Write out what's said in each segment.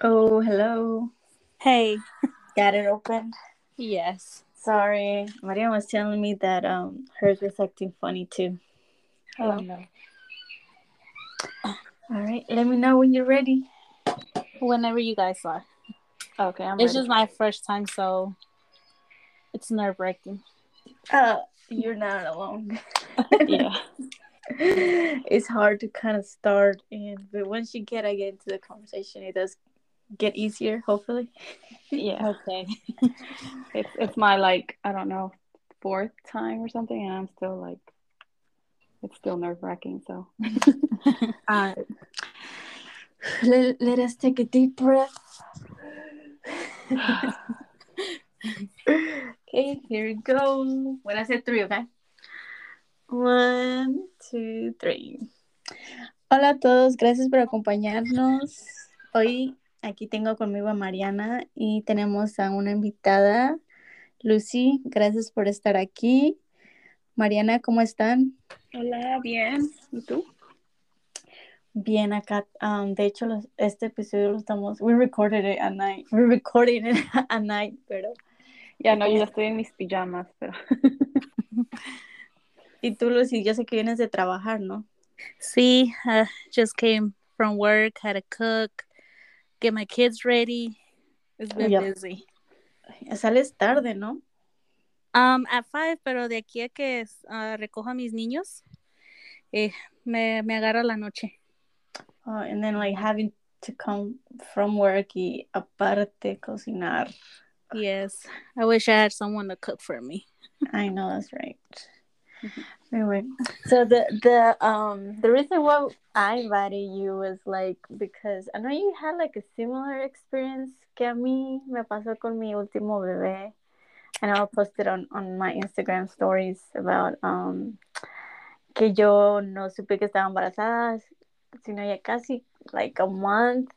Oh, hello. Hey. Got it open? Yes. Sorry. Maria was telling me that um hers was acting funny too. Oh no. All right. Let me know when you're ready. Whenever you guys are. Okay, I'm It's ready. just my first time, so it's nerve wracking. Uh, you're not alone. Yeah. it's hard to kind of start and but once you get I get into the conversation it does get easier, hopefully. Yeah, Okay. it's it's my like I don't know fourth time or something, and I'm still like it's still nerve wracking. So Uh, let, let us take a deep breath. okay, here we go. When I say three, okay? One, two, three. Hola a todos, gracias por acompañarnos. Hoy aquí tengo conmigo a Mariana y tenemos a una invitada, Lucy. Gracias por estar aquí. Mariana, ¿cómo están? hola, bien. ¿Y tú? Bien acá. Um, de hecho, los- este episodio lo estamos. We recorded it at night. We recorded it at night, pero. Ya no, yo ya estoy en mis pijamas, pero Y tú, Lucy, yo sé que vienes de trabajar, ¿no? See, uh, just came from work, had to cook, get my kids ready. It's been Yeah. busy. Sales tarde, ¿no? Um, at five, pero de aquí a que uh, recojo a mis niños, eh, me, me agarra la noche. Uh, and then, like, having to come from work y aparte cocinar. Yes. I wish I had someone to cook for me. I know that's right. Anyway, so the the um the reason why I invited you was like because I know you had like a similar experience que a mí me pasó con mi último bebé, and I'll post it on on my Instagram stories about um que yo no supe que estaba embarazada, sino ya casi like a month,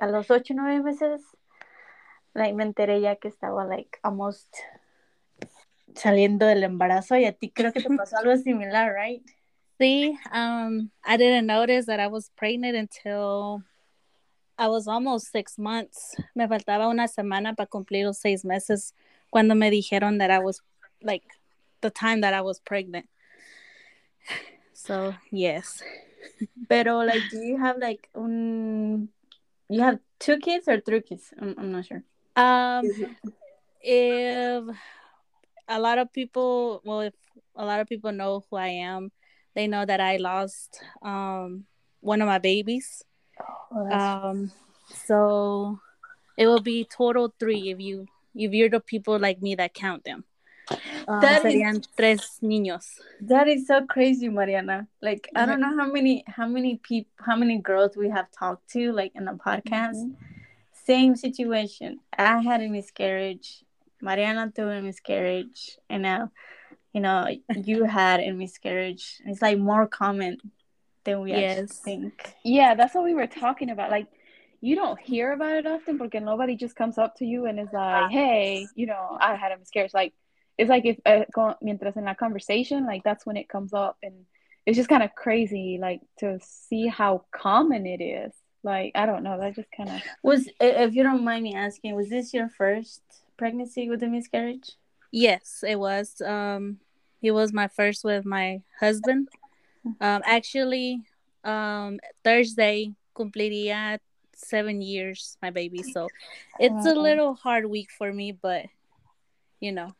a los ocho nueve meses, like me enteré ya que estaba like almost saliendo del embarazo y a ti creo que te pasó algo similar, right? See, um, I didn't notice that I was pregnant until I was almost six months. Me faltaba una semana para cumplir los seis meses cuando me dijeron that I was like the time that I was pregnant. So yes, Pero like, do you have like un, you have two kids or three kids? I'm, I'm not sure. um, if a lot of people, well, if a lot of people know who I am, they know that I lost um one of my babies. Oh, Um, so it will be total three if you if you're the people like me that count them. Um, That is- tres niños. that is so crazy, Mariana. Like, I don't know how many how many people how many girls we have talked to like in the podcast. Same situation. I had a miscarriage. Mariana threw a miscarriage, and now, you know, you had a miscarriage. It's like more common than we actually Yes. think. yeah, that's what we were talking about. Like, you don't hear about it often because nobody just comes up to you and is like, "Hey, you know, I had a miscarriage." Like, it's like if uh, mientras en la conversation, like that's when it comes up, and it's just kind of crazy, like to see how common it is. Like, I don't know, that just kind of Was if you don't mind me asking, was this your first pregnancy with a miscarriage? Yes, it was. Um, he was my first with my husband. Um, actually, um, Thursday cumpliría seven years, my baby. So it's a little hard week for me, but you know,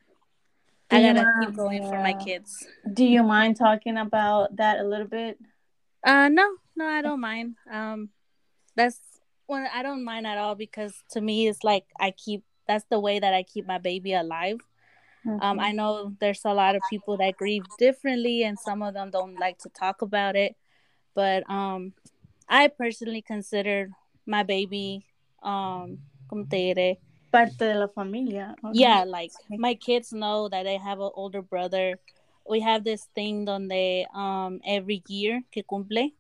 Do I gotta mind- keep going for my kids. Do you mind talking about that a little bit? Uh, no, no, I don't mind. Um, that's when I don't mind at all because to me it's like I keep that's the way that I keep my baby alive. Um, I know there's a lot of people that grieve differently, and some of them don't like to talk about it. But um, I personally consider my baby, um, como te diré? Parte de la familia. okay. yeah, like my kids know that they have an older brother. We have this thing donde um every year que cumple.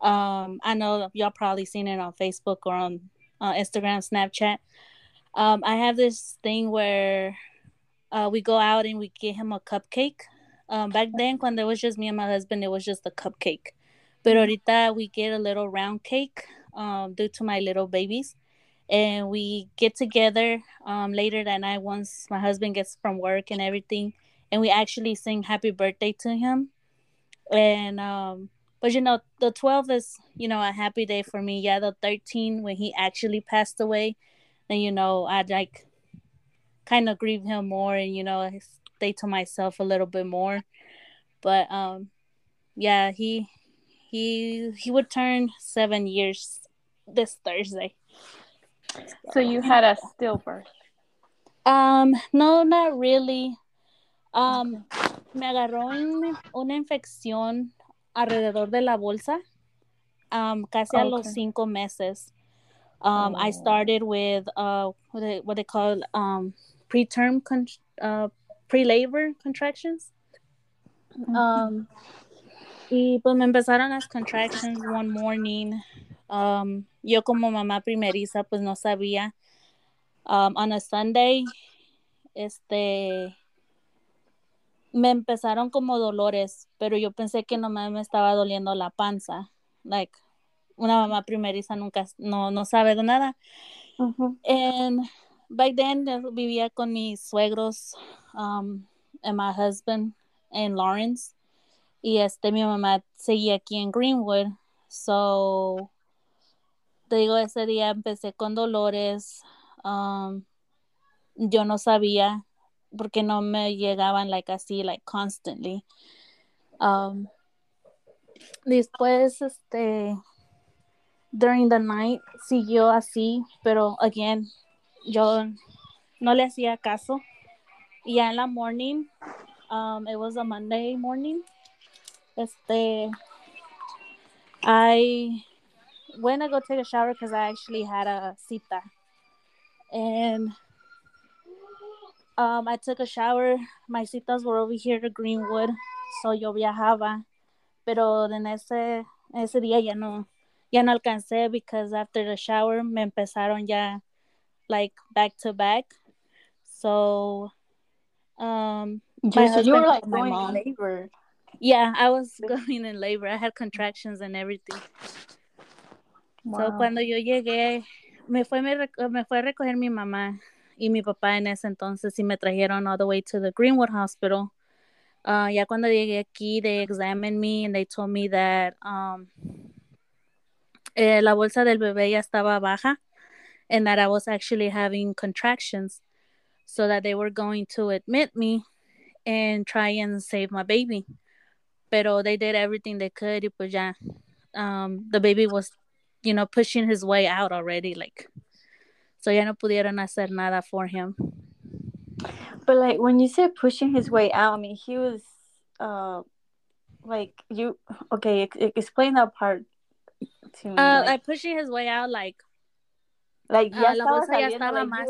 Um, I know y'all probably seen it on Facebook or on uh, Instagram, Snapchat. Um, I have this thing where uh, we go out and we get him a cupcake. Um, back then, when there was just me and my husband, it was just a cupcake. But ahorita we get a little round cake um, due to my little babies. and we get together um, later that night once my husband gets from work and everything, and we actually sing happy birthday to him. And um, but you know, the 12th is you know a happy day for me. Yeah, the 13 when he actually passed away, and you know I like kind of grieve him more, and you know I stay to myself a little bit more. But um, yeah, he he he would turn seven years this Thursday. So you had a stillbirth. Um, no, not really. Um, me agarró una infección alrededor de la bolsa. Um, casi a los cinco meses. Um, oh. I started with uh, what they, what they call um, preterm con- uh, pre-labor contractions. Um, y pues me empezaron las contractions one morning. Um, yo como mamá primeriza pues no sabía. Um, on a Sunday, este, me empezaron como dolores, pero yo pensé que nomás me estaba doliendo la panza. Like, una mamá primeriza nunca, no, no sabe de nada. Uh And back then vivía con mis suegros um, and my husband en Lawrence. Y este, mi mamá seguía aquí en Greenwood. So, te digo, ese día empecé con dolores. Um, yo no sabía porque no me llegaban like así, like constantly. Um, después, este, during the night siguió así, pero again, yo no le hacía caso. Y ya en la morning, um, it was a Monday morning, este, I went to go take a shower because I actually had a cita. And um, I took a shower. My citas were over here to Greenwood, so yo viajaba. Pero en ese, ese día ya no, ya no alcancé because after the shower me empezaron ya like back to back. So, um, my so you were like going in labor. Yeah, I was going in labor. I had contractions and everything. So, cuando yo llegué, me fue, me, me fue a recoger mi mamá y mi papá en ese entonces y me trajeron all the way to the Greenwood Hospital. Uh, ya cuando llegué aquí, they examined me and they told me that um, eh, la bolsa del bebé ya estaba baja and that I was actually having contractions. So that they were going to admit me and try and save my baby. Pero they did everything they could ya, um, the baby was you know, pushing his way out already. Like, so ya no pudieron hacer nada for him. But like when you said pushing his way out, I mean he was, uh, like you. Okay, explain that part to me. Uh, like, like pushing his way out, like, like ya uh, la bolsa ya estaba like más.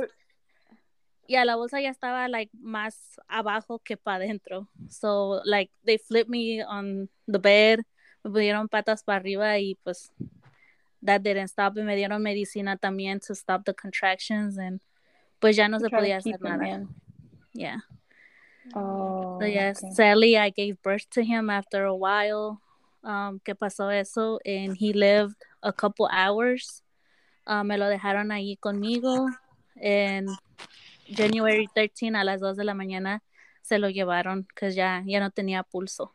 Yeah, la bolsa ya estaba like más abajo que para adentro. So like they flipped me on the bed, me pusieron patas para arriba y pues that didn't stop y me dieron medicina también to stop the contractions and pues ya no se podía hacer nada. Yeah. Oh. So yes, okay. sadly I gave birth to him after a while. Um, que pasó eso and he lived a couple hours. Um, me lo dejaron ahí conmigo en January 13 a las 2 de la mañana se lo llevaron because ya, ya no tenía pulso.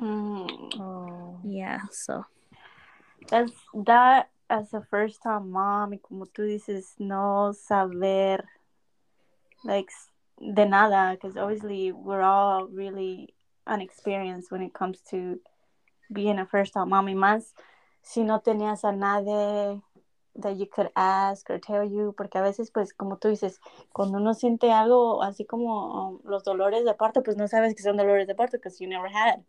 Mm. Oh. Yeah, so that's that as a first time mom y como tú dices no saber like de nada because obviously we're all really unexperienced when it comes to being a first time mom y más si no tenías a nadie that you could ask or tell you porque a veces pues como tú dices cuando uno siente algo así como um, los dolores de parto pues no sabes que son dolores de parto because you never had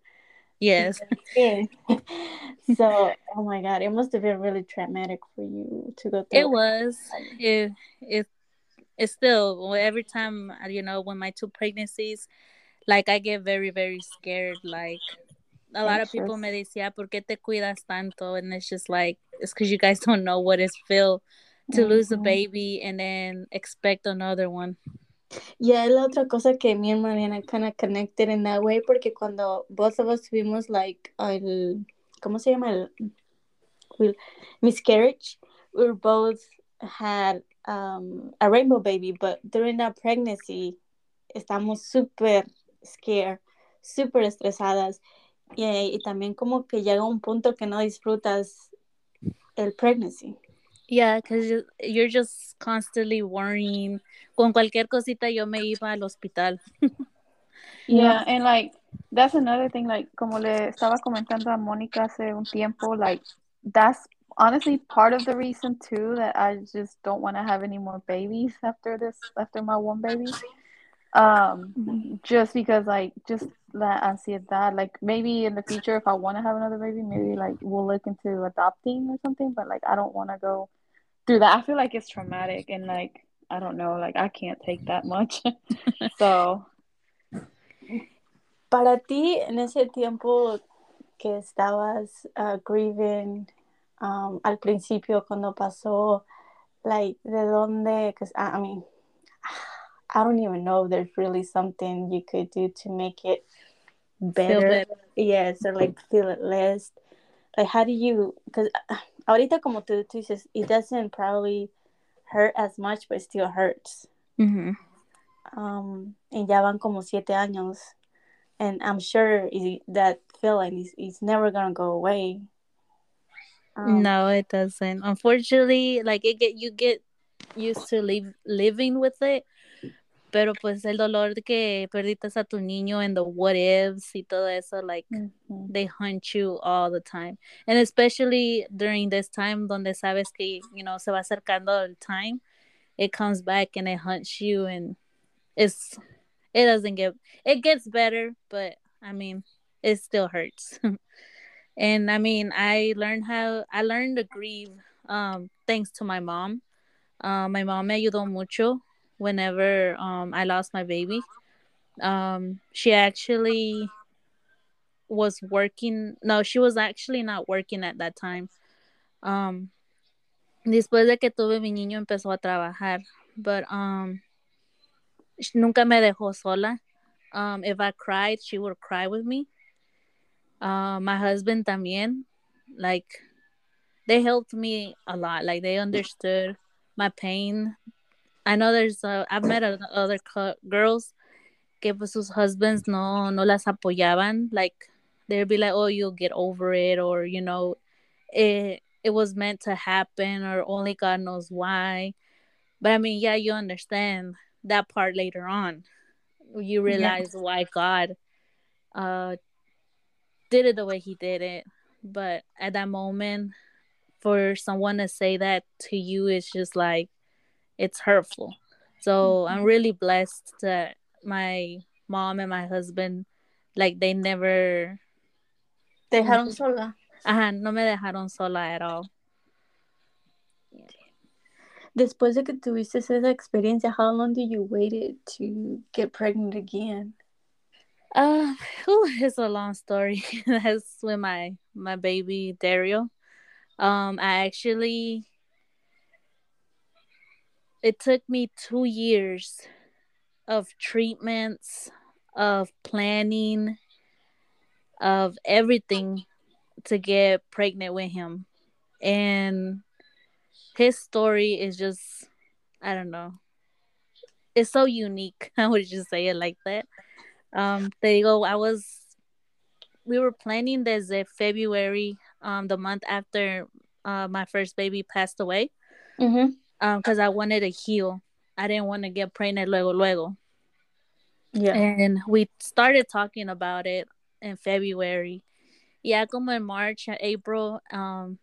Yes. so, oh my God, it must have been really traumatic for you to go through. It was. It it it's still every time you know when my two pregnancies, like I get very very scared. Like a lot of people me decía, ¿por qué te cuidas tanto? And it's just like it's because you guys don't know what it's feel to mm-hmm. lose a baby and then expect another one. Yeah, la otra cosa que me and Mariana kind of connected in that way porque cuando both of us tuvimos like el ¿cómo se llama el miscarriage? We were both had um, a rainbow baby, but during that pregnancy, estamos súper scared, súper estresadas. Y, y, también como que llega un punto que no disfrutas el pregnancy. Yeah, because you're just constantly worrying. Con cualquier cosita yo me iba al hospital. yeah, and like that's another thing. Like como le estaba comentando a Mónica hace un tiempo, like that's honestly part of the reason too that I just don't want to have any more babies after this after my one baby. Um mm-hmm. just because like just that ansiedad like maybe in the future if I want to have another baby maybe like we'll look into adopting or something but like I don't want to go through that. I feel like it's traumatic and like I don't know like I can't take that much. so para ti en ese tiempo que estabas uh, grieving um, al principio cuando pasó, like, de dónde, because I, I mean, I don't even know if there's really something you could do to make it better. better. Yes, or like feel it less. Like, how do you, because ahorita como tú, tú dices, it doesn't probably hurt as much, but it still hurts. Mm-hmm. Um, y ya van como siete años. And I'm sure that feeling is, is never going to go away. Um, no, it doesn't. Unfortunately, like it get you get used to live living with it. Pero pues el dolor de que perdiste a tu niño and the what ifs y todo eso, like mm-hmm. they hunt you all the time. And especially during this time donde sabes que, you know, se va acercando el time, it comes back and it hunts you and it's it doesn't get it gets better, but I mean, it still hurts. and I mean, I learned how I learned to grieve um, thanks to my mom. Uh, my mom me ayudó mucho whenever um, I lost my baby. Um, she actually was working. No, she was actually not working at that time. Um, después de que tuve mi niño empezó a trabajar, but um, nunca me dejó sola. Um, if I cried, she would cry with me. Uh, my husband también, like they helped me a lot. Like they understood my pain. I know there's uh, I've met other girls que pues sus husbands no no las apoyaban. Like they'd be like, "Oh, you'll get over it," or you know, it it was meant to happen, or only God knows why. But I mean, yeah, you understand that part later on. You realize yeah. why God uh did it the way he did it. But at that moment, for someone to say that to you is just like it's hurtful. So I'm mm-hmm. really blessed that my mom and my husband like they never dejaron sola. Ajá, no me dejaron sola at all. Después de que tuviste esa experiencia, how long did you waited to get pregnant again? Uh, whew, it's a long story. That's with my my baby Dario. Um, I actually it took me two years of treatments, of planning, of everything to get pregnant with him, and his story is just I don't know. It's so unique. I would just say it like that. Um, te go. I was, we were planning desde February, um, the month after uh, my first baby passed away. Mm-hmm. Um, because I wanted to heal. I didn't want to get pregnant luego luego. Yeah. And we started talking about it in February. Yeah, como in March, April, um,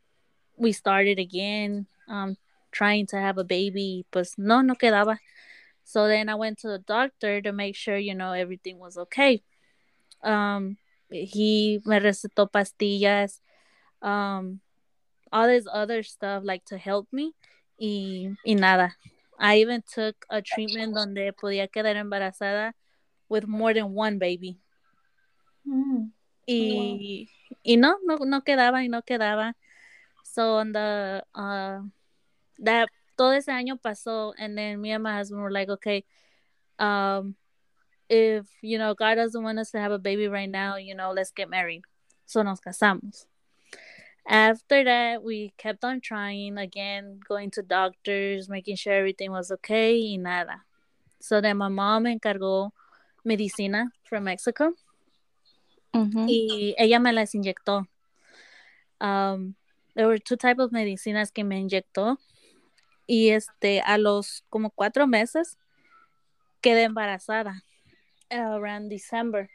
we started again, um, trying to have a baby, but no, no quedaba. So then I went to the doctor to make sure, you know, everything was okay. Um, he me recetó pastillas, um, all this other stuff like to help me, y, y nada. I even took a treatment donde podía quedar embarazada with more than one baby. Mm. Y, y no, no, no quedaba y no quedaba. So on the uh, that todo ese año pasó and then me and my husband were like okay um if you know god doesn't want us to have a baby right now you know let's get married so nos casamos After that, we kept on trying again, going to doctors, making sure everything was okay, y nada. So then my mom encargó medicina from Mexico. Mm-hmm. Y ella me las inyectó. Um, there were two types of medicinas que me inyectó. Y este, a los como cuatro meses, quedé embarazada. Around December.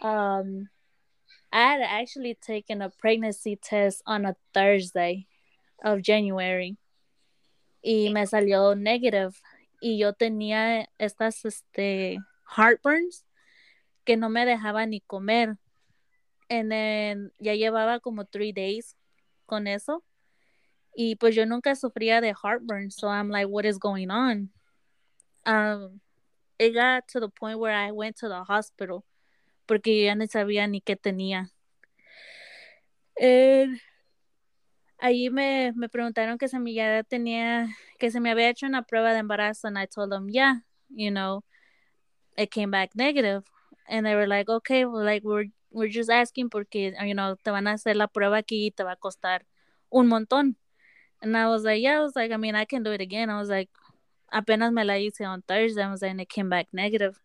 Um, I had actually taken a pregnancy test on a Thursday of January. Y me salió negative. Y yo tenía estas, este, heartburns que no me dejaba ni comer. And then ya llevaba como three days con eso. Y pues yo nunca sufría de heartburn. So I'm like, what is going on? Um, it got to the point where I went to the hospital porque yo ya no sabía ni qué tenía. Eh, allí me, me preguntaron que se me tenía, que se me había hecho una prueba de embarazo, and I told them, yeah, you know, it came back negative. And they were like, okay, well, like, we're, we're just asking porque, you know, te van a hacer la prueba aquí y te va a costar un montón. And I was like, yeah, I was like, I mean, I can do it again. I was like, apenas me la hice on Thursday. I was like, and it came back negative.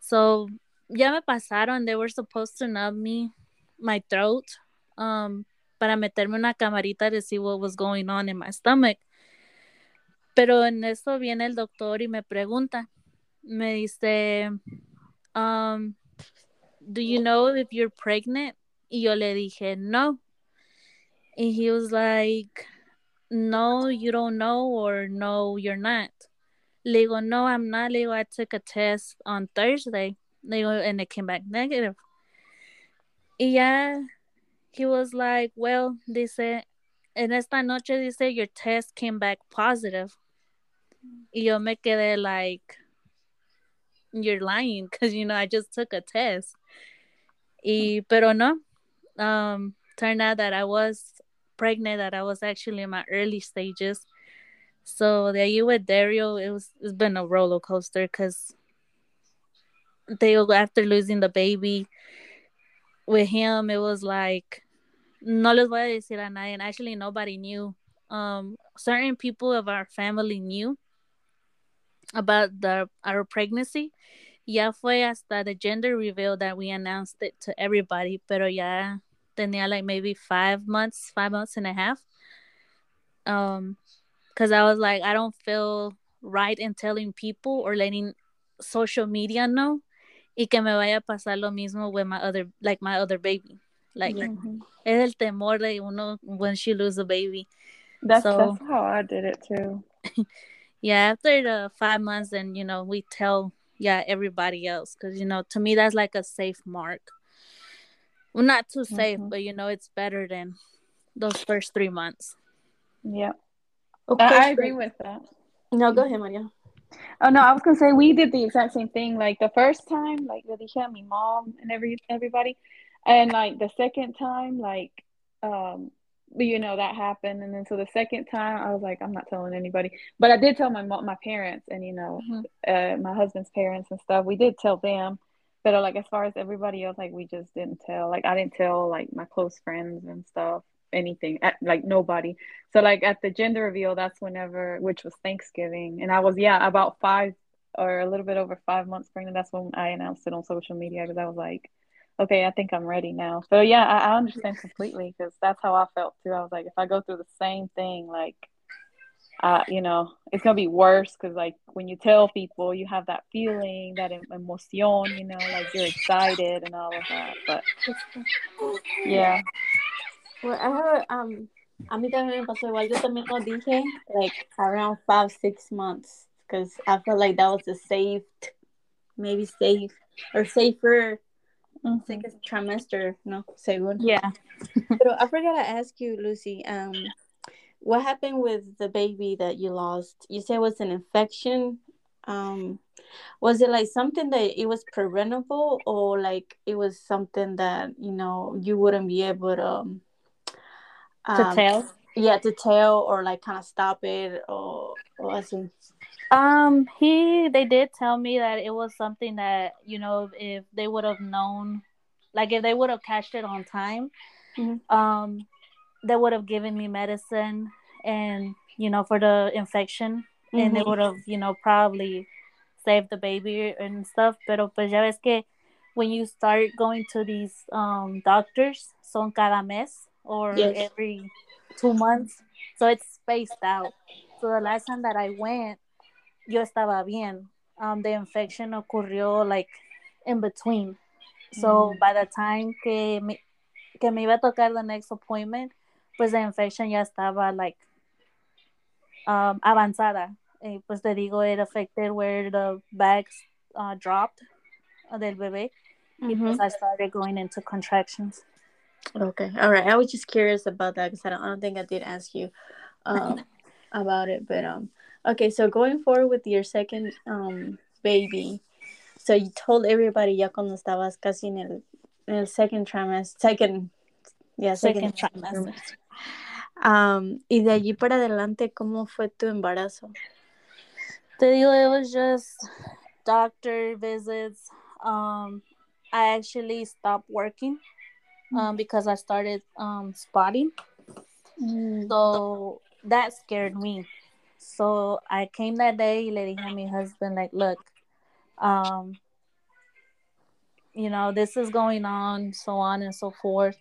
So, ya me pasaron. They were supposed to numb me, my throat, um, para meterme una camarita to see what was going on in my stomach. Pero en eso viene el doctor y me pregunta, me dice, um, do you know if you're pregnant? Y yo le dije, no. And he was like, no, you don't know, or no, you're not. Le digo, no, I'm not. Le digo, I took a test on Thursday. Digo, and it came back negative. Y ya, he was like, well, they dice, en esta noche, dice, your test came back positive. Yo me quedé like, you're lying because you know I just took a test. Y pero no, um, turned out that I was pregnant, that I was actually in my early stages. So the you with Dario, it was it's been a roller coaster because they after losing the baby with him, it was like no les voy a decir a nadie, and actually nobody knew. Um, certain people of our family knew about the our pregnancy. Ya fue hasta the gender reveal that we announced it to everybody, pero ya tenía like maybe five months, five months and a half. Um, because I was like, I don't feel right in telling people or letting social media know y que me vaya a pasar lo mismo with my other like my other baby. Like mm-hmm. es el temor de uno when she lose a baby. That's so, that's how I did it too. yeah, after the five months, and you know we tell yeah everybody else because you know to me that's like a safe mark. Well, not too safe, mm-hmm. but you know it's better than those first three months. Yeah, okay, I, I agree with that. No, go ahead, Maria. Oh no, I was gonna say we did the exact same thing. Like the first time, like with dije my mom and every everybody, and like the second time, like um you know that happened and then so the second time i was like i'm not telling anybody but i did tell my my parents and you know mm-hmm. uh, my husband's parents and stuff we did tell them but uh, like as far as everybody else like we just didn't tell like i didn't tell like my close friends and stuff anything at, like nobody so like at the gender reveal that's whenever which was thanksgiving and i was yeah about five or a little bit over five months pregnant that's when i announced it on social media because i was like okay, I think I'm ready now. So yeah, I, I understand completely because that's how I felt too. I was like, if I go through the same thing, like, uh, you know, it's gonna be worse because like when you tell people, you have that feeling, that emotion, you know, like you're excited and all of that. But yeah. Well, I heard um. A mí también me pasó igual. Yo también lo dije, like around five, six months, because I felt like that was a safe, maybe safe or safer Mm-hmm. Second trimester, no, según. Yeah. but I forgot to ask you, Lucy. Um, what happened with the baby that you lost? You said it was an infection. Um, was it like something that it was preventable, or like it was something that you know you wouldn't be able to um, to tell? Yeah, to tell or like kind of stop it, or something. Um, he they did tell me that it was something that you know if they would have known, like if they would have catched it on time, mm-hmm. um, they would have given me medicine and you know for the infection mm-hmm. and they would have you know probably saved the baby and stuff pero pues ya ves que when you start going to these um, doctors son cada mes or yes. every two months so it's spaced out so the last time that I went yo estaba bien um, the infection ocurrió like in between so mm. by the time que me, que me iba a tocar the next appointment pues the infection ya estaba like um, avanzada. Eh, pues te digo, it affected where the bags uh, dropped uh, del bebé. Mm-hmm. Because I started going into contractions. Okay, all right. I was just curious about that because I don't, I don't think I did ask you um, about it. But um, okay. So going forward with your second um baby, so you told everybody ya cuando estabas casi en el, en el second trimester, second, yeah, second, second trimester. trimester. Um, y de allí para adelante, ¿cómo fue tu embarazo? Te digo, it was just doctor visits. Um, I actually stopped working um, because I started um, spotting. Mm. So that scared me. So I came that day, dije a my husband, like, look, um, you know, this is going on, so on and so forth.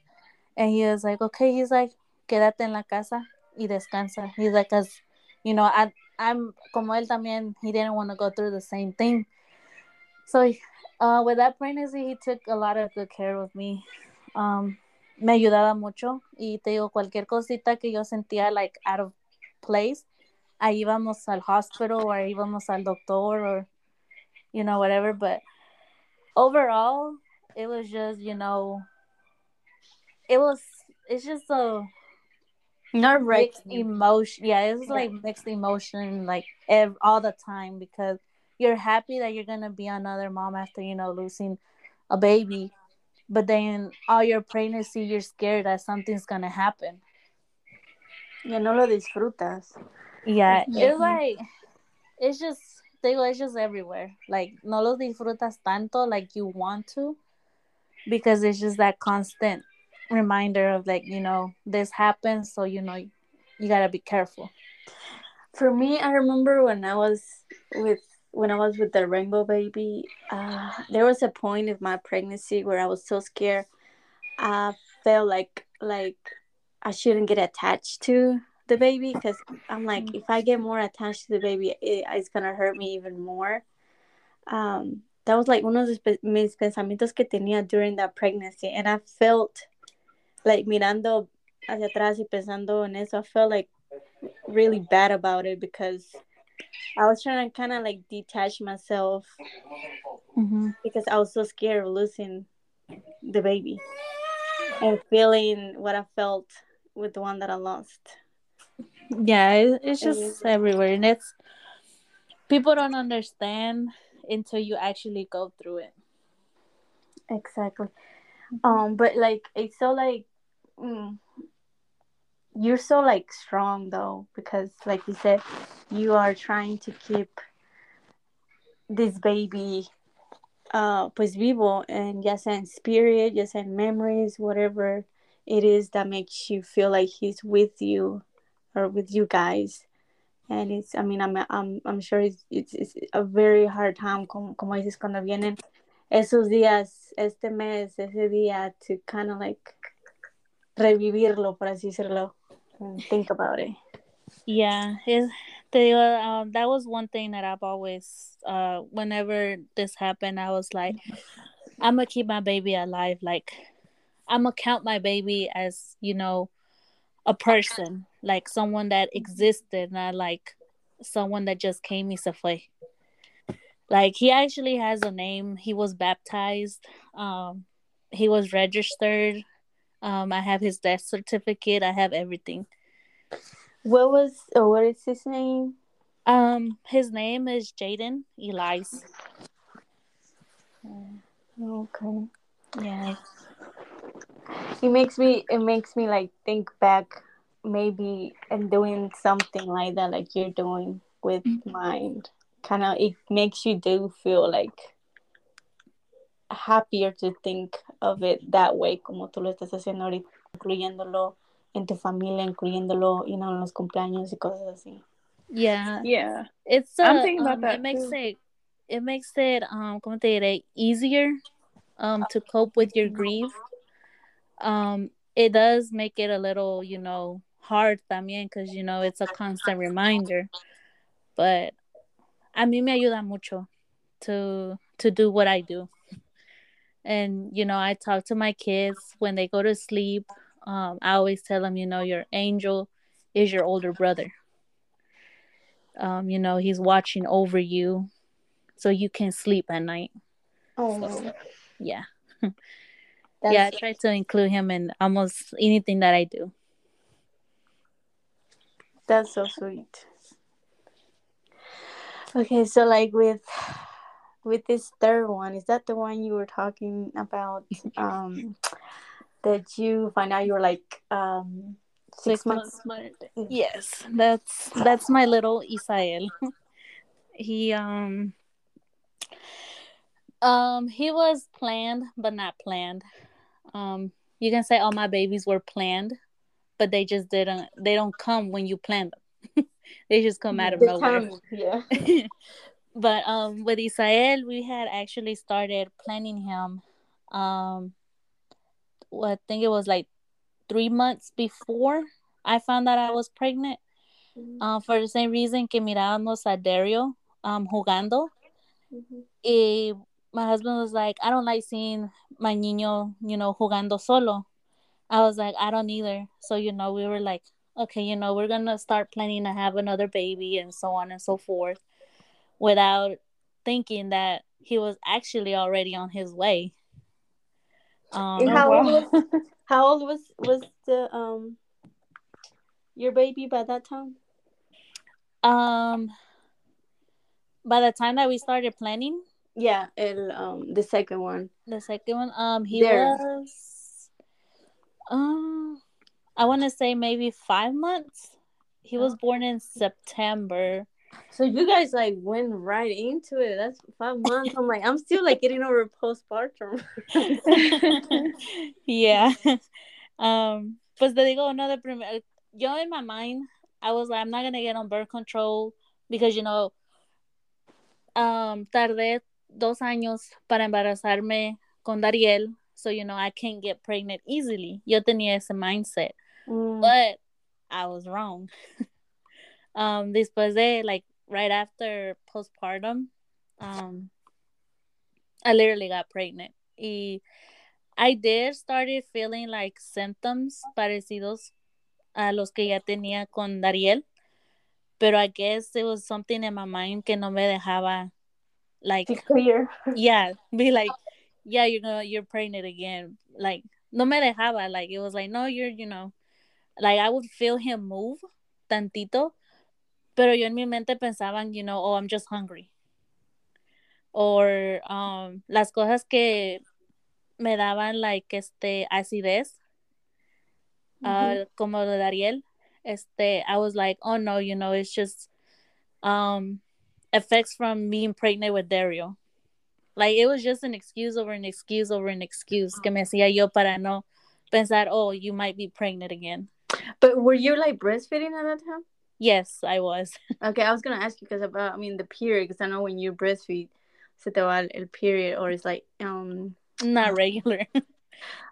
And he was like, okay, he's like, quédate en la casa y descansa. He's like, cause, you know, I, I'm como él también, he didn't want to go through the same thing. So, uh, with that pregnancy, he took a lot of good care of me. Um, me ayudaba mucho y te digo, cualquier cosita que yo sentía like out of place, ahí íbamos al hospital o ahí íbamos al doctor or, you know, whatever. But overall, it was just, you know, it was, it's just a, not mixed emotion yeah it's like mixed emotion like ev- all the time because you're happy that you're gonna be another mom after you know losing a baby but then all your pregnancy you're scared that something's gonna happen. Yeah no lo disfrutas. Yeah it's like it's just they it's just everywhere. Like no lo disfrutas tanto like you want to because it's just that constant reminder of like you know this happens so you know you gotta be careful. For me i remember when i was with when i was with the rainbow baby uh, there was a point of my pregnancy where i was so scared i felt like like i shouldn't get attached to the baby because i'm like mm. if i get more attached to the baby it, it's gonna hurt me even more um that was like one of the mis pensamientos que tenía during that pregnancy and i felt like mirando hacia atrás y pensando en eso, I felt like really bad about it because I was trying to kind of like detach myself mm-hmm. because I was so scared of losing the baby and feeling what I felt with the one that I lost. Yeah, it's just everywhere, and it's people don't understand until you actually go through it. Exactly. Um, but like it's so like mm, you're so like strong though because like you said you are trying to keep this baby uh pues vivo and ya sea in spirit ya sea in memories whatever it is that makes you feel like he's with you or with you guys and it's i mean i'm i'm, I'm sure it's, it's, it's a very hard time como, como dices cuando vienen esos días este mes ese día to kind of like revivirlo, por así decirlo. Think about it. Yeah, it, te um, that was one thing that I've always, uh, whenever this happened, I was like, I'm gonna keep my baby alive. Like, I'm gonna count my baby as, you know, a person, like someone that existed, not like someone that just came y. Like, he actually has a name. He was baptized. Um, he was registered um, I have his death certificate. I have everything. What was or what is his name? Um, his name is Jaden Elias. Okay. Yeah. It makes me it makes me like think back maybe and doing something like that like you're doing with mm-hmm. mind. Kind of it makes you do feel like happier to think of it that way, como tú lo estás haciendo ahorita, incluyéndolo en tu familia, incluyéndolo, you know, en los cumpleaños y cosas así. Yeah. Yeah. It's uh, I'm thinking about um, that it makes too. it it makes it um como te diré easier um to cope with your grief. Um it does make it a little, you know, hard también because you know it's a constant reminder. But a mí me ayuda mucho to to do what I do. And you know, I talk to my kids when they go to sleep. Um, I always tell them, you know, your angel is your older brother. Um, you know, he's watching over you so you can sleep at night. Oh, Yeah. that's, yeah, I try to include him in almost anything that I do. that's so sweet. Okay, so like with with this third one, is that the one you were talking about? Um, that you find out you were like um six, months. Yes, that's that's my little Isael. he um um he was planned but not planned. Um you can say all my babies were planned, but they just didn't they don't come when you plan them. they just come out of nowhere. yeah. But um with Isael we had actually started planning him um well, I think it was like three months before I found that I was pregnant. Uh, for the same reason que mirábamos a Dario um jugando. Y my husband was like, I don't like seeing my niño, you know, jugando solo. I was like, I don't either. So, you know, we were like, okay, you know, we're gonna start planning to have another baby and so on and so forth without thinking that he was actually already on his way. Um, And Oh, how old was how old was was the um your baby by that time? um, by the time that we started planning, Yeah, el um the second one. the second one, um, he There. was, um, I want to say maybe five months. He was born in September. So you guys like went right into it. That's five months. I'm like, I'm still like getting over postpartum. yeah. Um, pues te digo, no de primer, yo in my mind, I was like, I'm not gonna get on birth control because you know, um, tardé dos años para embarazarme con Dariel, so you know I can't get pregnant easily. Yo tenía ese mindset, Mm. but I was wrong. um, después de like right after postpartum, um, I literally got pregnant. Y I did started feeling like symptoms parecidos a los que ya tenía con Dariel, pero I guess it was something in my mind que no me dejaba like To clear. yeah, be like, yeah, you know, you're pregnant again. Like no me dejaba. Like it was like, no, you're you know, like I would feel him move tantito, pero yo en mi mente pensaban, you know, oh, I'm just hungry. Or um las cosas que me daban like este acidez, uh, como de Dariel, este, I was like, oh no, you know, it's just um effects from being pregnant with Dario. Like it was just an excuse over an excuse over an excuse que me hacía yo para no pensar, oh, you might be pregnant again. But were you like breastfeeding at that time? Yes, I was. Okay, I was gonna ask you because about I mean the period because I know when you breastfeed, se te va el, period or it's like um. Not regular.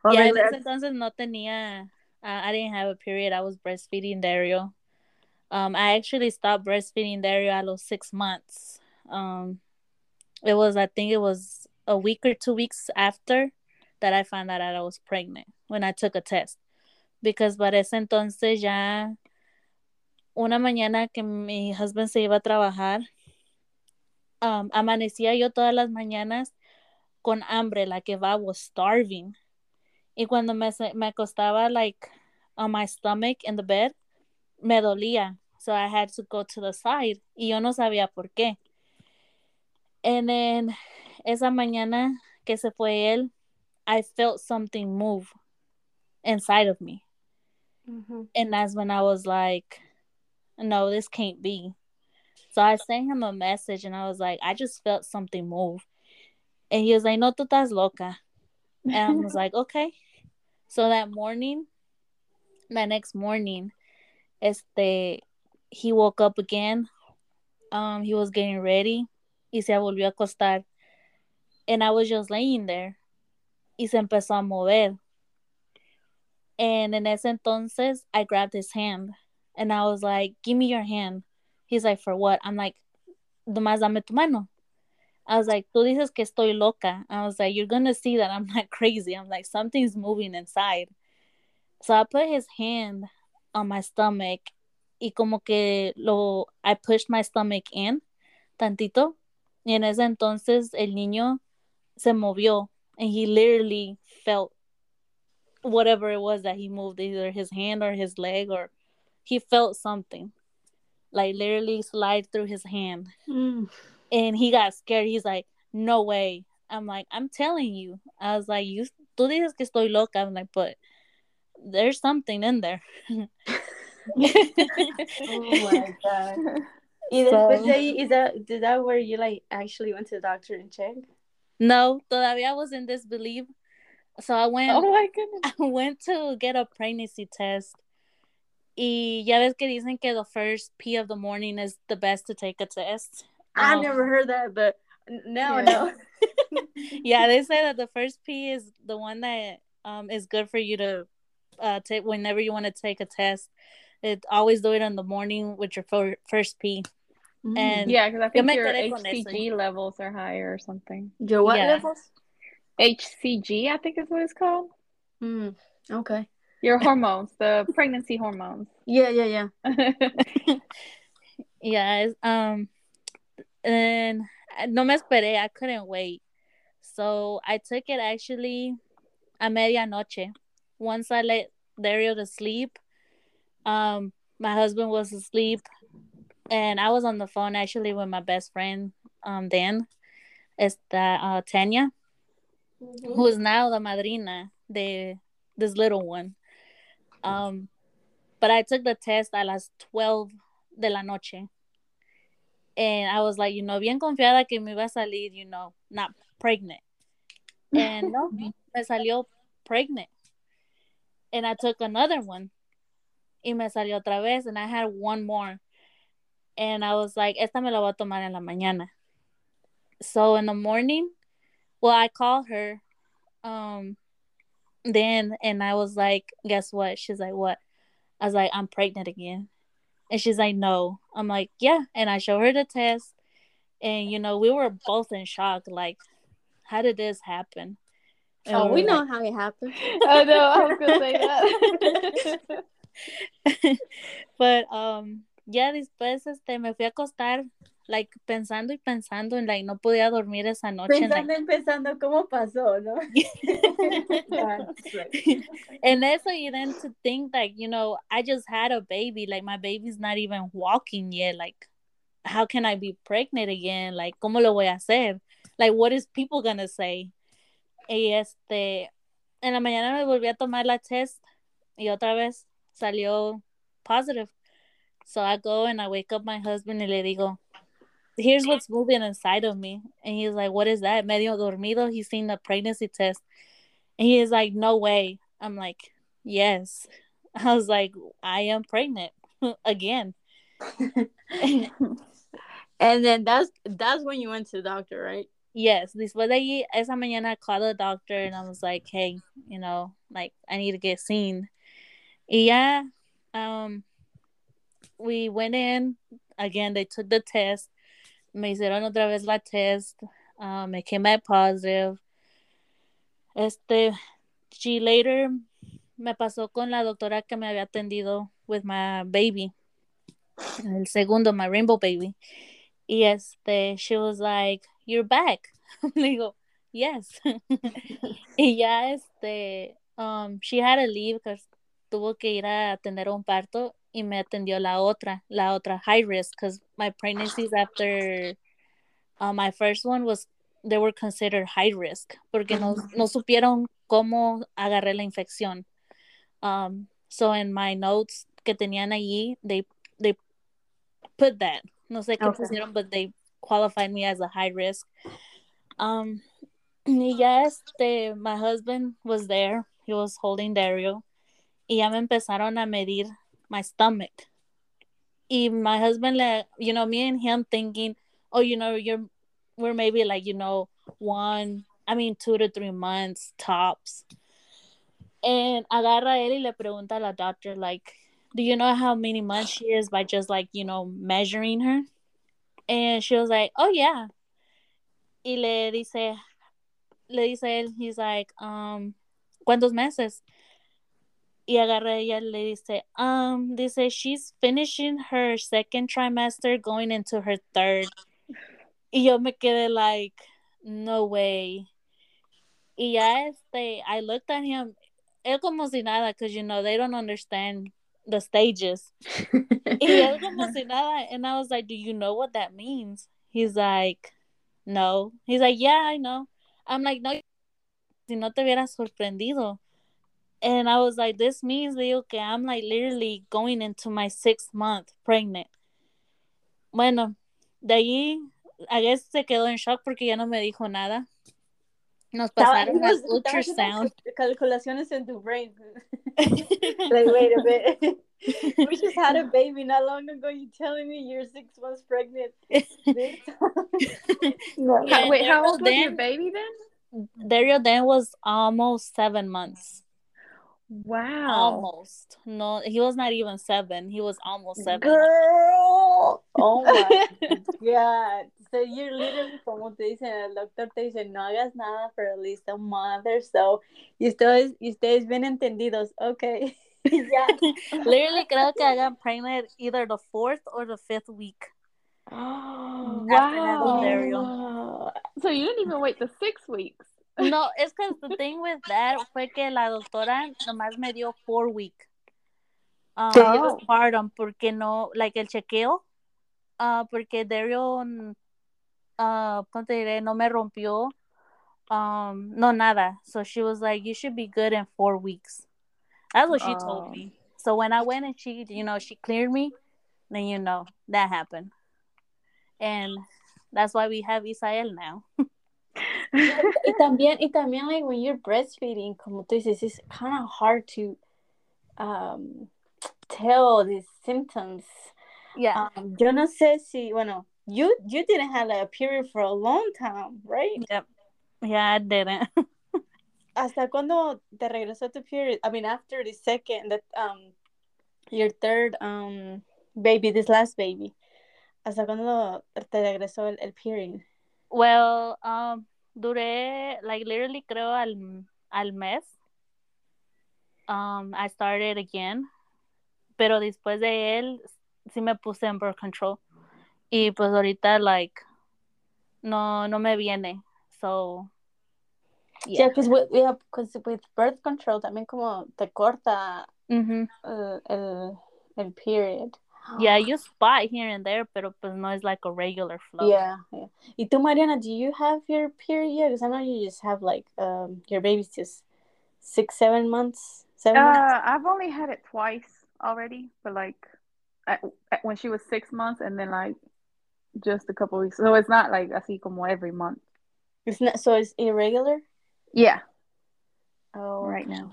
or yeah, en ese entonces no tenía, uh, I didn't have a period. I was breastfeeding Dario. Um, I actually stopped breastfeeding Dario at los six months. Um, it was, I think it was a week or two weeks after that I found out that I was pregnant when I took a test. Because para ese entonces ya, una mañana que mi husband se iba a trabajar, um, amanecía yo todas las mañanas con hambre, like if I was starving. Y cuando me, me acostaba like on my stomach in the bed, me dolía. So I had to go to the side. Y yo no sabía por qué. And then esa mañana que se fue él, I felt something move inside of me. Mhm. And that's when I was like, no, this can't be. So I sent him a message and I was like, I just felt something move. And he was like, no, tú estás loca. And I was like, okay. So that morning, the next morning, este, he woke up again. Um, he was getting ready y se volvió a acostar. And I was just laying there. Y se empezó a mover. And in ese entonces, I grabbed his hand and I was like, Give me your hand. He's like, For what? I'm like, Nomás dame tu mano. I was like, Tú dices que estoy loca. I was like, You're gonna see that I'm not crazy. I'm like, Something's moving inside. So I put his hand on my stomach y como que lo, I pushed my stomach in tantito. Y en ese entonces el niño se movió and he literally felt whatever it was that he moved, either his hand or his leg, or he felt something like literally slide through his hand. Mm. And he got scared. He's like, No way. I'm like, I'm telling you. I was like, You tú dices que estoy loca. I'm like, but there's something in there. oh my god. so, is that is that where you like actually went to the doctor and checked? No, todavía I was in disbelief. So I went. Oh my goodness. I went to get a pregnancy test. Y ya ves que dicen que the first pee of the morning is the best to take a test. I um, never heard that, but no, yeah. no. yeah, they say that the first pee is the one that um is good for you to uh take whenever you want to take a test. It always do it in the morning with your fir- first pee. Mm-hmm. And yeah, because I think your HCG levels are higher or something. Your what yeah. levels? HCG, I think is what it's called. Mm, okay. Your hormones, the pregnancy hormones. Yeah, yeah, yeah. yeah, um, and no me esperé. I couldn't wait. So I took it actually a medianoche. Once I let Dario to sleep, um, my husband was asleep and I was on the phone actually with my best friend, um, Dan, esta uh, Tanya, mm-hmm. who's now the madrina de this little one. Um, but I took the test a las 12 de la noche. And I was like, you know, bien confiada que me iba a salir, you know, not pregnant. And no, me salió pregnant. And I took another one. Y me salió otra vez. And I had one more and I was like, esta me la voy a tomar en la mañana. So in the morning, well, I called her, um, then, and I was like, guess what? She's like, what? I was like, I'm pregnant again. And she's like, no. I'm like, yeah. And I show her the test. And, you know, we were both in shock. Like, how did this happen? And oh, we, we know like, how it happened. I know. I was going to say that. but, um, ya después este me fui a acostar like pensando y pensando en like no podía dormir esa noche pensando like... pensando cómo pasó no and eso you then to think like you know I just had a baby like my baby's not even walking yet like how can I be pregnant again like cómo lo voy a hacer like what is people gonna say y este en la mañana me volví a tomar la test y otra vez salió positive. So I go and I wake up my husband y le digo, here's what's moving inside of me. And he's like, what is that? Medio dormido. He's seen the pregnancy test. And he is like, no way. I'm like, yes. I was like, I am pregnant again. and then that's that's when you went to the doctor, right? Yes. Después de ahí, esa mañana I called the doctor and I was like, hey, you know, like I need to get seen. Y ya, um, we went in again. They took the test. Me hicieron otra vez la test. Um, me came back positive. Este, she later me pasó con la doctora que me había atendido with my baby. El segundo, my rainbow baby. Y este, she was like, you're back. Le digo, yes. y ya este, um, she had to leave because tuvo que ir a atender un parto y me atendió la otra, la otra high risk, because my pregnancies after uh, my first one was, they were considered high risk, porque no, no supieron cómo agarré la infección. Um, so in my notes que tenían allí, they, they put that. No sé qué okay. pusieron, but they qualified me as a high risk. Um, y ya este, my husband was there. He was holding Dario. y ya me empezaron a medir my stomach. Y my husband, like, you know, me and him thinking, oh, you know, you're, we're maybe like, you know, one, I mean, two to three months tops. And agarra él y le pregunta a la doctor, like, do you know how many months she is by just like, you know, measuring her? And she was like, oh, yeah. Y le dice, le dice él, he's like, um, ¿cuántos meses? Y agarra ella le dice, um, dice, she's finishing her second trimester, going into her third. Y yo me quedé like, no way. Y ya este, I looked at him, él como si nada, because you know, they don't understand the stages. y él como si nada, and I was like, do you know what that means? He's like, no. He's like, yeah, I know. I'm like, no, si no te hubieras sorprendido. And I was like, this means, digo, que I'm like literally going into my sixth month pregnant. Bueno, de ahí, I guess se quedó en shock porque ya no me dijo nada. Nos pasaron las ultrasound. Calculaciones en tu brain. like, wait a bit. we just had a baby not long ago. You telling me you're six months pregnant? no. yeah, wait, how old was then, your baby then? Dario then was almost seven months. Wow. Almost. No, he was not even seven. He was almost seven. Girl. Oh my God. So you're literally, como te dicen, el doctor te dice, no hagas nada for at least a month or so. Y ustedes, y ustedes bien entendidos. Okay. yeah. literally creo que I got pregnant either the fourth or the fifth week. Oh, wow. So you didn't even wait the six weeks. No, es que the thing with that fue que la doctora nomás me dio four week. Um, oh. pardon, porque no, like el chequeo, uh, porque Dario, uh, ¿cómo te diré? No me rompió, um, no nada. So she was like, you should be good in four weeks. That's what she oh. told me. So when I went and she, you know, she cleared me, then you know that happened, and that's why we have Isael now. y también, y también, like when you're breastfeeding, como tú dices, it's kind of hard to um, tell these symptoms. Yeah. Um, yo no sé si, bueno, you you didn't have like, a period for a long time, right? Yep. Yeah, I didn't. ¿Hasta cuándo te regresó tu period? I mean, after the second, that um, your third um baby, this last baby. ¿Hasta cuándo te regresó el, el period? Well, um, duré, like, literally creo al, al mes. Um, I started again. Pero después de él, sí me puse en birth control. Y pues ahorita, like, no, no me viene. So, yeah, because with, yeah, cause with birth control también como te corta el, el, el period. Yeah, you spot here and there, pero pues no es like a regular flow. Yeah, yeah. Y tú, Mariana, do you have your period? Because I know you just have like um your baby's just six, seven months. Seven. Uh, months? I've only had it twice already, but like at, at, when she was six months, and then like just a couple weeks. So it's not like así como every month. It's not. So it's irregular. Yeah. Oh, right now.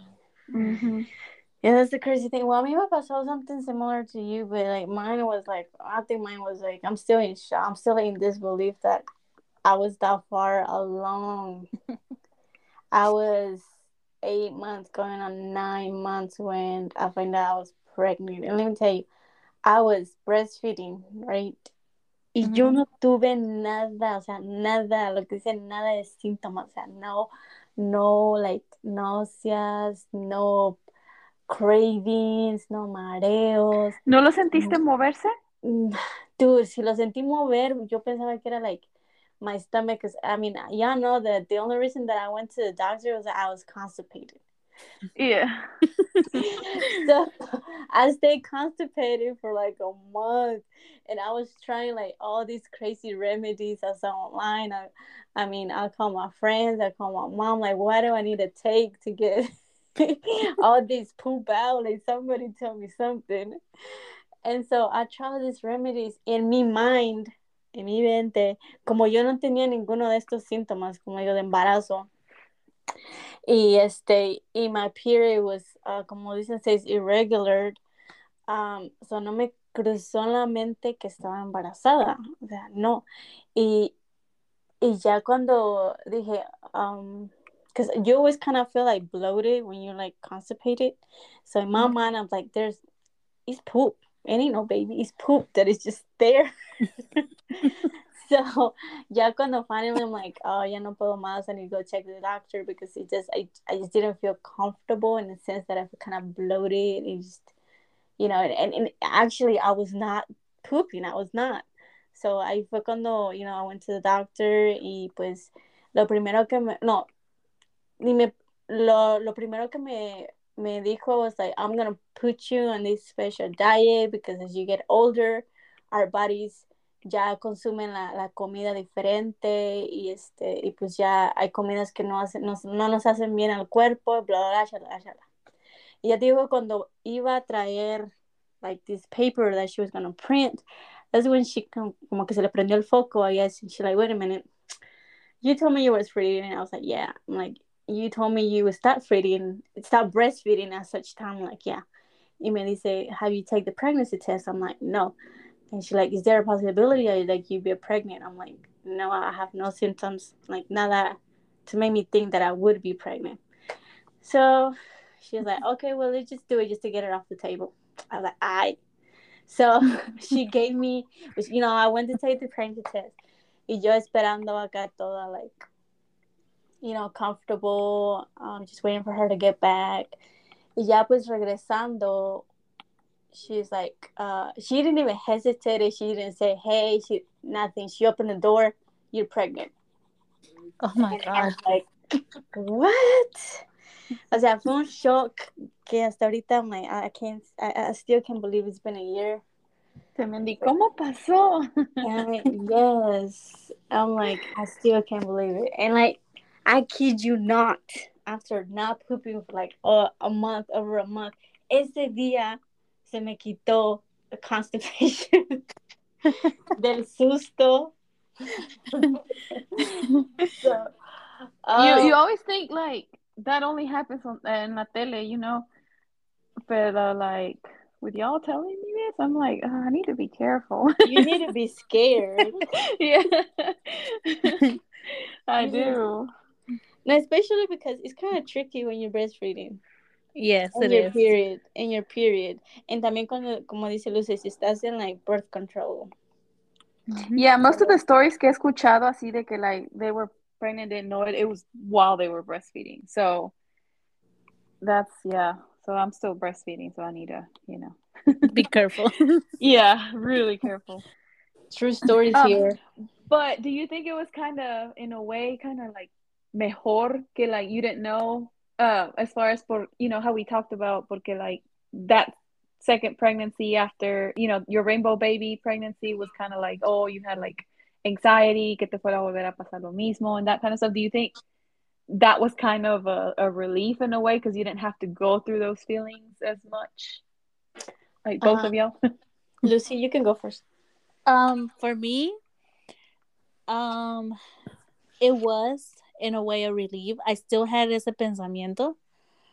Mm-hmm. Yeah, that's the crazy thing. Well, mean, if I saw something similar to you, but like mine was like, I think mine was like, I'm still in shock. I'm still in disbelief that I was that far along. I was eight months, going on nine months when I found out I was pregnant. And let me tell you, I was breastfeeding, right? Y mm-hmm. yo no tuve nada, o sea, nada, lo que dice nada de síntomas, o sea, no, no, like, náuseas, no cravings, no mareos. ¿No lo sentiste mm, moverse? Dude, si lo sentí mover, yo pensaba que era like my stomach is I mean, yeah, no, the the only reason that I went to the doctor was that I was constipated. Yeah. so I stayed constipated for like a month and I was trying like all these crazy remedies I saw online. I I mean, I call my friends, I call my mom, like, what do I need to take to get all these poop out? Like, somebody tell me something. And so I tried these remedies in my mind, en mi mente, como yo no tenía ninguno de estos síntomas, como digo, de embarazo. Y este, y my period was, uh, como dicen, says irregular. Um, so no me cruzó en la mente que estaba embarazada. O sea, no. Y, y ya cuando dije, um, because you always kind of feel like bloated when you're like constipated. So in my mm-hmm. mind, I'm like, there's, it's poop. It ain't no baby. It's poop that is just there. so ya cuando finally I'm like, oh, ya no puedo más. I need to go check the doctor because it just, I, I just didn't feel comfortable in the sense that I feel kind of bloated and just, you know, and, and actually I was not pooping. I was not. So ahí fue cuando, you know, I went to the doctor y pues lo primero que me, no, ni me, lo, lo primero que me, me dijo was like, I'm gonna put you on this special diet because as you get older, our bodies ya consumen la, la comida diferente y este y pues ya hay comidas que no hacen no, no nos hacen bien al cuerpo bla bla y ya dijo cuando iba a traer like this paper that she was gonna print that's when she como que se le prendió el foco I guess and she like wait a minute. You told me you was breastfeeding and I was like yeah. I'm like you told me you would start feeding, start breastfeeding at such time. I'm like, yeah. Y me dice, have you take the pregnancy test? I'm like, no. And she's like, is there a possibility that like you be pregnant? I'm like, no, I have no symptoms, like nada, to make me think that I would be pregnant. So she's like, okay, well, let's just do it just to get it off the table. I was like, I. So she gave me, you know, I went to take the pregnancy test. Y yo esperando acá toda like you know, comfortable, um, just waiting for her to get back. Y ya pues regresando, she's like, uh, she didn't even hesitate. She didn't say, hey, she, nothing. She opened the door, you're pregnant. Oh my and God. like, what? O sea, fue un shock que hasta ahorita I'm like, I can't, I, I still can't believe it's been a year. Tremendi, ¿cómo pasó? and, yes. I'm like, I still can't believe it. And like, I kid you not, after not pooping for like a, a month, over a month, ese día se me quitó the constipation del susto. so, um, you you always think like that only happens on in la tele, you know, but uh, like with y'all telling me this, I'm like, oh, I need to be careful. you need to be scared. yeah, I do. No, especially because it's kind of tricky when you're breastfeeding. Yes, in your is. period, in your period, and también cuando, como dice Lucy, si estás en like birth control. Mm-hmm. Yeah, most of the stories que he escuchado así de que like they were pregnant didn't know it. It was while they were breastfeeding. So that's yeah. So I'm still breastfeeding, so I need to, you know, be careful. yeah, really careful. True stories um, here. But do you think it was kind of, in a way, kind of like mejor que like you didn't know uh as far as for you know how we talked about porque like that second pregnancy after you know your rainbow baby pregnancy was kind of like oh you had like anxiety que te fuera a volver a pasar lo mismo and that kind of stuff. Do you think that was kind of a, a relief in a way because you didn't have to go through those feelings as much? Like both uh, of y'all? Lucy you can go first. Um for me um it was in a way a relief. I still had ese pensamiento,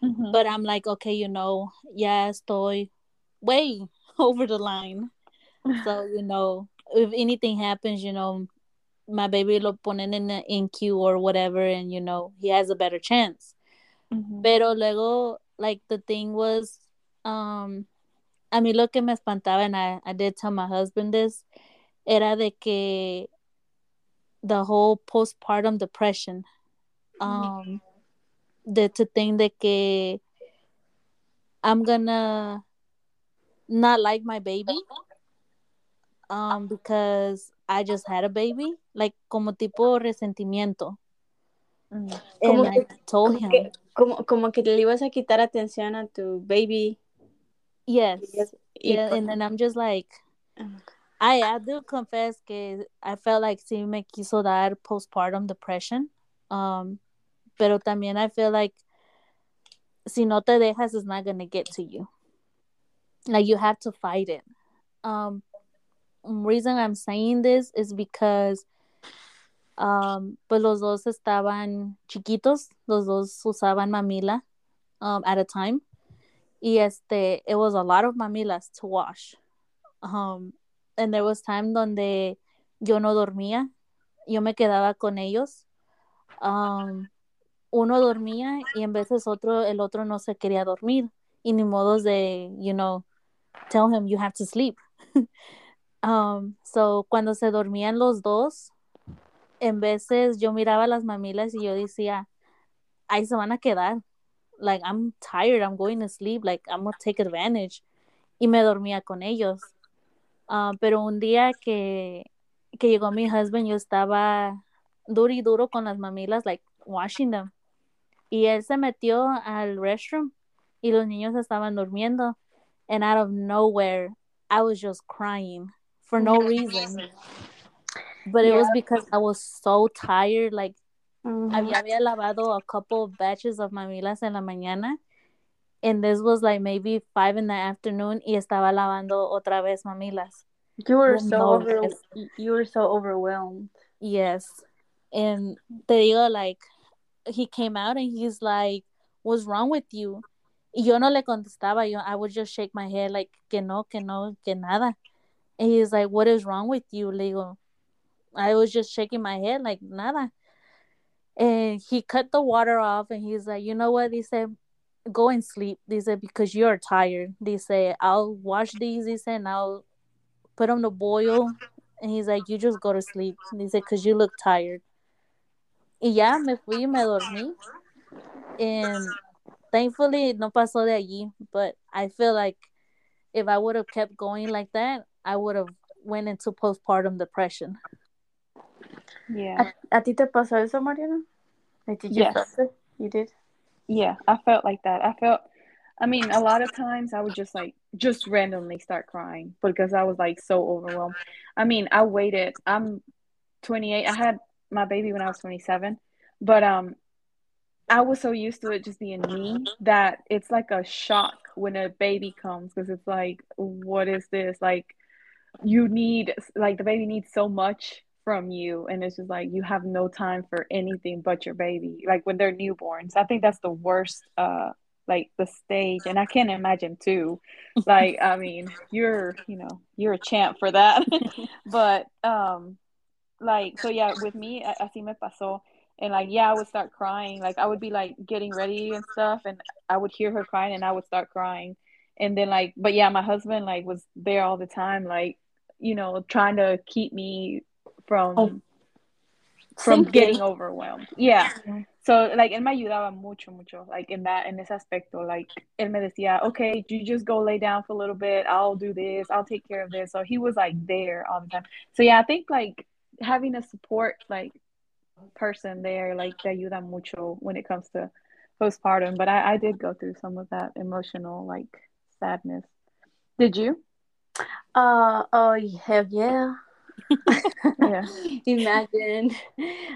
mm-hmm. but I'm like, okay, you know, ya estoy way over the line. so, you know, if anything happens, you know, my baby lo ponen in the NICU or whatever, and you know, he has a better chance. Mm-hmm. Pero luego, like, the thing was, um, a mí lo que me espantaba, and I, I did tell my husband this, era de que the whole postpartum depression um the to think that que I'm gonna not like my baby um because I just had a baby like como tipo resentimiento. Mm. como and que, I told como him. que, como, como que le ibas a quitar atención a tu baby. Yes. Yeah, and then I'm just like oh I, I do confess que I felt like sí me quiso dar postpartum depression um pero también I feel like si no te dejas, it's not gonna get to you. Like you have to fight it. Um, reason I'm saying this is because Um, pues los dos estaban chiquitos, los dos usaban mamila um, at a time. Y este, it was a lot of mamilas to wash. Um, and there was time donde yo no dormía, yo me quedaba con ellos. Um, uno dormía y en veces otro, el otro no se quería dormir. Y ni modos de, you know, tell him you have to sleep. um, so cuando se dormían los dos, en veces yo miraba las mamilas y yo decía, ahí se van a quedar. Like, I'm tired, I'm going to sleep, like, I'm going to take advantage. Y me dormía con ellos. Uh, pero un día que, que llegó mi husband, yo estaba duro y duro con las mamilas, like, washing them. Y él se metió al restroom y los niños estaban durmiendo. And out of nowhere, I was just crying for no reason. But it yeah. was because I was so tired. Like, mm-hmm. había, había lavado a couple of batches of mamilas en la mañana. And this was like maybe five in the afternoon y estaba lavando otra vez mamilas. You were so no over, you were so overwhelmed. Yes. And te digo like he came out and he's like, What's wrong with you? Yo no le contestaba, yo I would just shake my head like que no, que no, que nada. And he's like, What is wrong with you? Le digo, I was just shaking my head like nada. And he cut the water off and he's like, you know what? He said, go and sleep. They said, because you're tired. They say, I'll wash these. He said, and I'll put them to boil. And he's like, you just go to sleep. He said, because you look tired. Y ya me fui y me dormí. And thankfully, no pasó de allí. But I feel like if I would have kept going like that, I would have went into postpartum depression. Yeah. ¿A, a ti te pasó eso, Mariana? Like, did you yes. You did? Yeah, I felt like that. I felt, I mean, a lot of times I would just like, just randomly start crying because I was like so overwhelmed. I mean, I waited. I'm 28. I had my baby when I was 27, but um, I was so used to it just being me that it's like a shock when a baby comes because it's like, what is this? Like, you need, like, the baby needs so much from you and it's just like you have no time for anything but your baby like when they're newborns. I think that's the worst uh like the stage and i can't imagine too. Like i mean you're you know you're a champ for that. But um like so yeah with me así me pasó and like yeah i would start crying like i would be like getting ready and stuff and i would hear her crying and i would start crying and then like but yeah my husband like was there all the time like you know trying to keep me from oh. from getting overwhelmed. Yeah. So like él me ayudaba mucho, mucho, like in that in ese aspecto. Like él me decía, okay, you just go lay down for a little bit. I'll do this. I'll take care of this. So he was like there all the time. So yeah, I think like having a support like person there like te ayuda mucho when it comes to postpartum. But I, I did go through some of that emotional like sadness. Did you? Uh oh hell yeah. yeah. Imagine,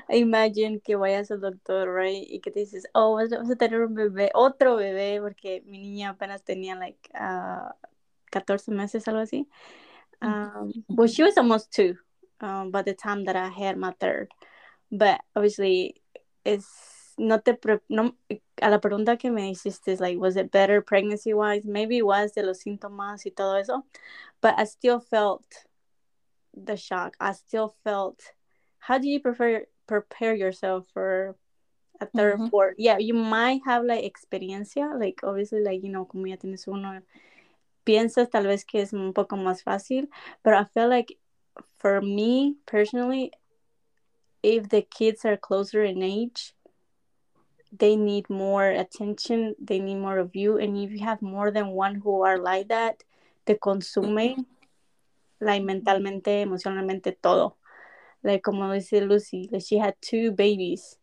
imagine que vayas al doctor, right? Y que te dices, oh, vas a tener un bebé, otro bebé, porque mi niña apenas tenía, like, uh, 14 meses, algo así. Um, well, she was almost two um, by the time that I had my third. But obviously, it's not the pre no, a la pregunta que me hiciste, like, was it better pregnancy wise? Maybe it was de los síntomas y todo eso, but I still felt the shock. I still felt. How do you prefer prepare yourself for a 3rd mm-hmm. fourth? Yeah, you might have like experiencia, like obviously, like you know, como ya tienes uno, piensas tal vez que es un poco más fácil, but I feel like for me personally, if the kids are closer in age, they need more attention, they need more of you, and if you have more than one who are like that, te consume like mentalmente, emocionalmente, todo. Like como dice Lucy, like she had two babies.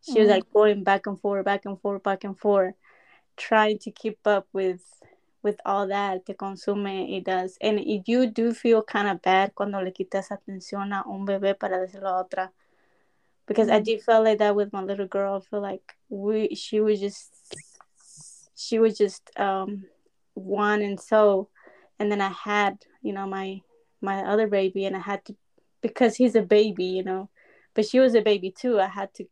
She mm-hmm. was like going back and forth, back and forth, back and forth, trying to keep up with with all that te consume it does. And you do feel kind of bad cuando le quitas atención a un bebé para decirlo a otra. Because mm-hmm. I did feel like that with my little girl. I feel like we she was just she was just um one and so and then I had, you know, my my other baby and I had to because he's a baby, you know, but she was a baby too. I had to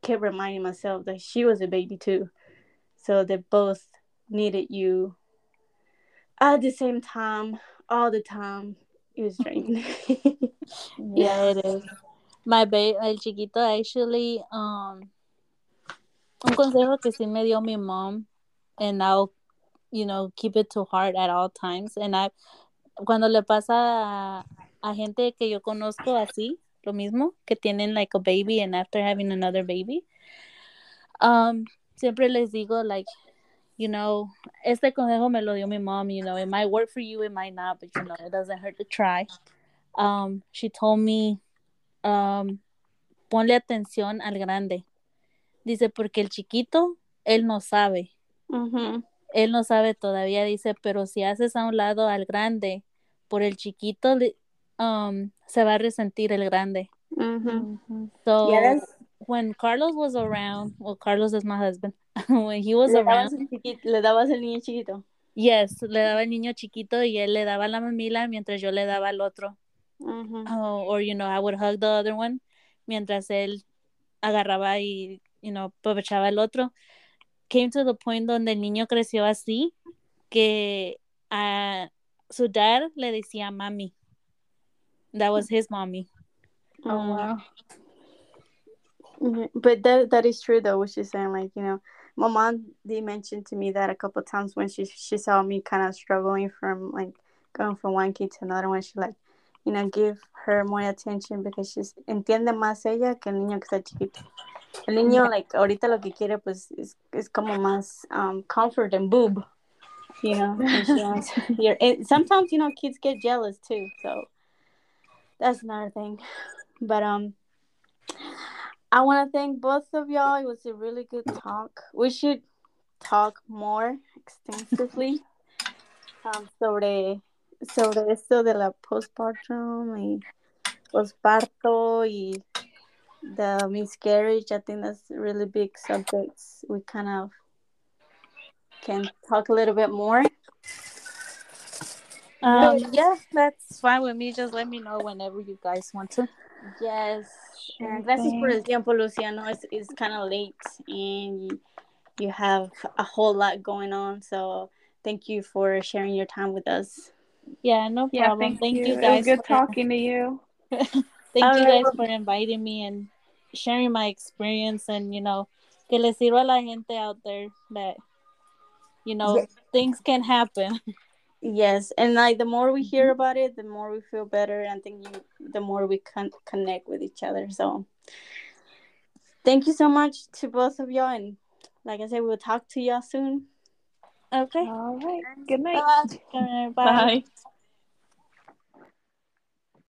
keep reminding myself that she was a baby too. So they both needed you at the same time, all the time. It was draining. yeah, it is. My baby, el chiquito, actually, um, un consejo que sí me dio mi mom, and I'll, you know, keep it to heart at all times. And I, cuando le pasa a, a gente que yo conozco así, lo mismo, que tienen like a baby and after having another baby, um, siempre les digo like, you know, este consejo me lo dio mi mom, you know, it might work for you, it might not, but you know, it doesn't hurt to try. Um, she told me, um, ponle atención al grande. Dice, porque el chiquito, él no sabe. Él no sabe todavía, dice, pero si haces a un lado al grande, por el chiquito, um, se va a resentir el grande. So, when Carlos was around, well, Carlos is my husband. when he was le around, dabas le dabas el niño chiquito. Yes, le daba el niño chiquito y él le daba la mamila mientras yo le daba el otro. oh, or you know, I would hug the other one mientras él agarraba y you know, aprovechaba el otro. Came to the point donde el niño creció así que a su dad le decía mami. That was his mommy. Oh wow. Mm-hmm. But that that is true though, what she's saying. Like, you know, my mom did mention to me that a couple times when she she saw me kind of struggling from like going from one kid to another one, she like, you know, give her more attention because she's entiende más ella que el niño que está chiquito. El niño, like, ahorita lo que quiere, pues, es, es como más um, comfort and boob, you know. Wants, sometimes, you know, kids get jealous too, so that's another thing. But um, I want to thank both of y'all. It was a really good talk. We should talk more extensively um, sobre, sobre esto de la postpartum y postparto y the miscarriage. I think that's really big subjects. We kind of can talk a little bit more. Um, yeah, that's fine with me. Just let me know whenever you guys want to. Yes. Sure Gracias por el tiempo, Luciano. It's, it's kind of late and you, you have a whole lot going on. So thank you for sharing your time with us. Yeah, no problem. Yeah, thank, thank you. you. guys. good talking to you. thank All you guys right. for inviting me and sharing my experience and, you know, que le sirva a la gente out there that, you know, things can happen. Yes, and like the more we hear mm-hmm. about it, the more we feel better, and think you, the more we can connect with each other. So, thank you so much to both of y'all, and like I said, we'll talk to y'all soon. Okay. All right. Good night. Bye. Bye. Bye.